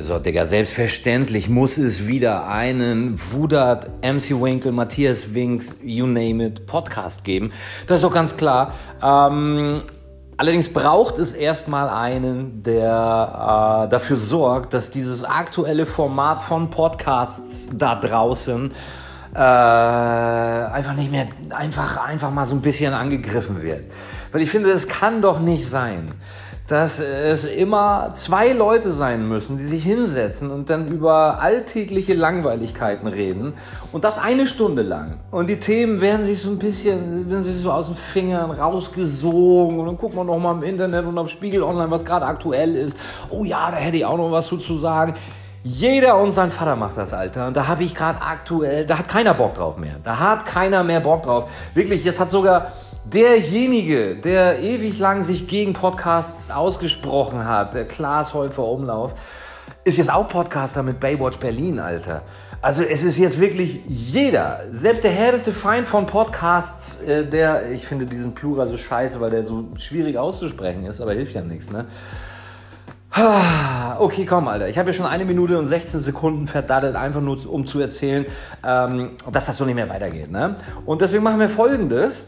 So, Digga, selbstverständlich muss es wieder einen Wudat, MC Winkle, Matthias Winks, you name it, Podcast geben. Das ist doch ganz klar. Ähm, allerdings braucht es erstmal einen, der äh, dafür sorgt, dass dieses aktuelle Format von Podcasts da draußen äh, einfach nicht mehr, einfach, einfach mal so ein bisschen angegriffen wird. Weil ich finde, das kann doch nicht sein dass es immer zwei Leute sein müssen, die sich hinsetzen und dann über alltägliche Langweiligkeiten reden und das eine Stunde lang. Und die Themen werden sich so ein bisschen, werden sich so aus den Fingern rausgesogen und dann guckt man noch mal im Internet und auf Spiegel Online, was gerade aktuell ist. Oh ja, da hätte ich auch noch was zu, sagen. Jeder und sein Vater macht das, Alter. Und da habe ich gerade aktuell, da hat keiner Bock drauf mehr. Da hat keiner mehr Bock drauf. Wirklich, es hat sogar derjenige, der ewig lang sich gegen Podcasts ausgesprochen hat, der Klaas Häufer Umlauf, ist jetzt auch Podcaster mit Baywatch Berlin, Alter. Also es ist jetzt wirklich jeder, selbst der härteste Feind von Podcasts, äh, der, ich finde diesen Plural so scheiße, weil der so schwierig auszusprechen ist, aber hilft ja nichts, ne? Okay, komm, Alter. Ich habe ja schon eine Minute und 16 Sekunden verdattelt, einfach nur um zu erzählen, ähm, dass das so nicht mehr weitergeht. Ne? Und deswegen machen wir folgendes.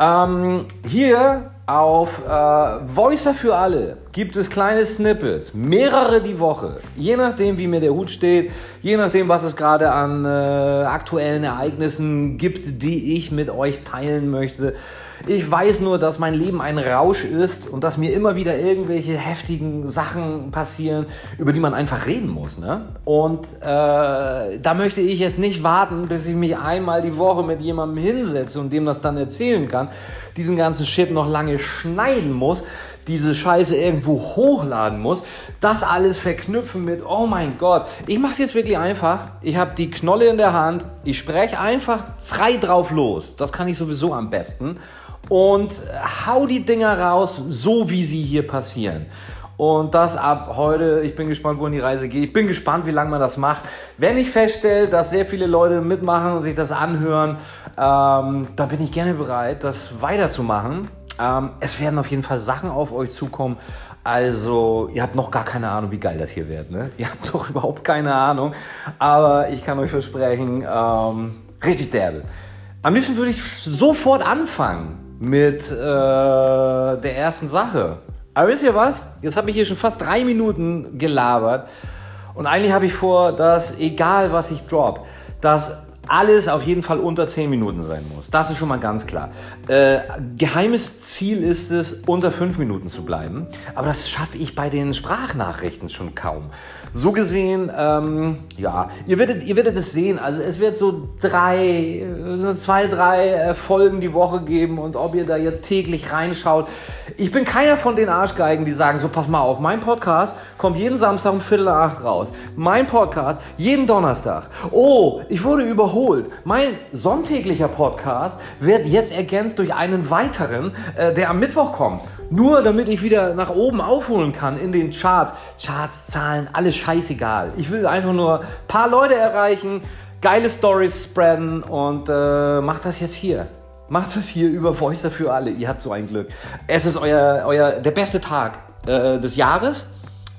Ähm, hier auf äh, Voicer für alle gibt es kleine Snippets, mehrere die Woche, je nachdem, wie mir der Hut steht, je nachdem, was es gerade an äh, aktuellen Ereignissen gibt, die ich mit euch teilen möchte. Ich weiß nur, dass mein Leben ein Rausch ist und dass mir immer wieder irgendwelche heftigen Sachen passieren, über die man einfach reden muss. Ne? Und äh, da möchte ich jetzt nicht warten, bis ich mich einmal die Woche mit jemandem hinsetze und dem das dann erzählen kann, diesen ganzen Shit noch lange schneiden muss, diese Scheiße irgendwo hochladen muss, das alles verknüpfen mit, oh mein Gott, ich mache es jetzt wirklich einfach. Ich habe die Knolle in der Hand, ich spreche einfach frei drauf los. Das kann ich sowieso am besten und hau die Dinger raus, so wie sie hier passieren. Und das ab heute. Ich bin gespannt, wohin die Reise geht. Ich bin gespannt, wie lange man das macht. Wenn ich feststelle, dass sehr viele Leute mitmachen und sich das anhören, ähm, dann bin ich gerne bereit, das weiterzumachen. Ähm, es werden auf jeden Fall Sachen auf euch zukommen. Also, ihr habt noch gar keine Ahnung, wie geil das hier wird. Ne? Ihr habt doch überhaupt keine Ahnung. Aber ich kann euch versprechen, ähm, richtig derbe. Am liebsten würde ich sofort anfangen mit äh, der ersten Sache. Aber wisst ihr was? Jetzt habe ich hier schon fast drei Minuten gelabert. Und eigentlich habe ich vor, dass egal was ich drop, dass alles auf jeden Fall unter 10 Minuten sein muss. Das ist schon mal ganz klar. Äh, geheimes Ziel ist es, unter 5 Minuten zu bleiben. Aber das schaffe ich bei den Sprachnachrichten schon kaum. So gesehen, ähm, ja, ihr werdet, ihr werdet es sehen. Also es wird so drei, so zwei, drei äh, Folgen die Woche geben und ob ihr da jetzt täglich reinschaut. Ich bin keiner von den Arschgeigen, die sagen, so pass mal auf, mein Podcast kommt jeden Samstag um Viertel nach acht raus. Mein Podcast jeden Donnerstag. Oh, ich wurde überholt. Mein sonntäglicher Podcast wird jetzt ergänzt durch einen weiteren, äh, der am Mittwoch kommt. Nur damit ich wieder nach oben aufholen kann in den Charts. Charts, Zahlen, alles scheißegal. Ich will einfach nur ein paar Leute erreichen, geile Stories spreaden und äh, macht das jetzt hier. Macht das hier über Voice für alle. Ihr habt so ein Glück. Es ist euer, euer der beste Tag äh, des Jahres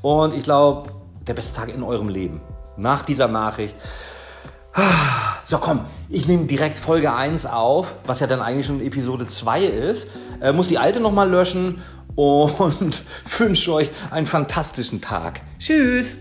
und ich glaube, der beste Tag in eurem Leben. Nach dieser Nachricht. So, komm, ich nehme direkt Folge 1 auf, was ja dann eigentlich schon Episode 2 ist. Äh, muss die alte nochmal löschen und wünsche euch einen fantastischen Tag. Tschüss!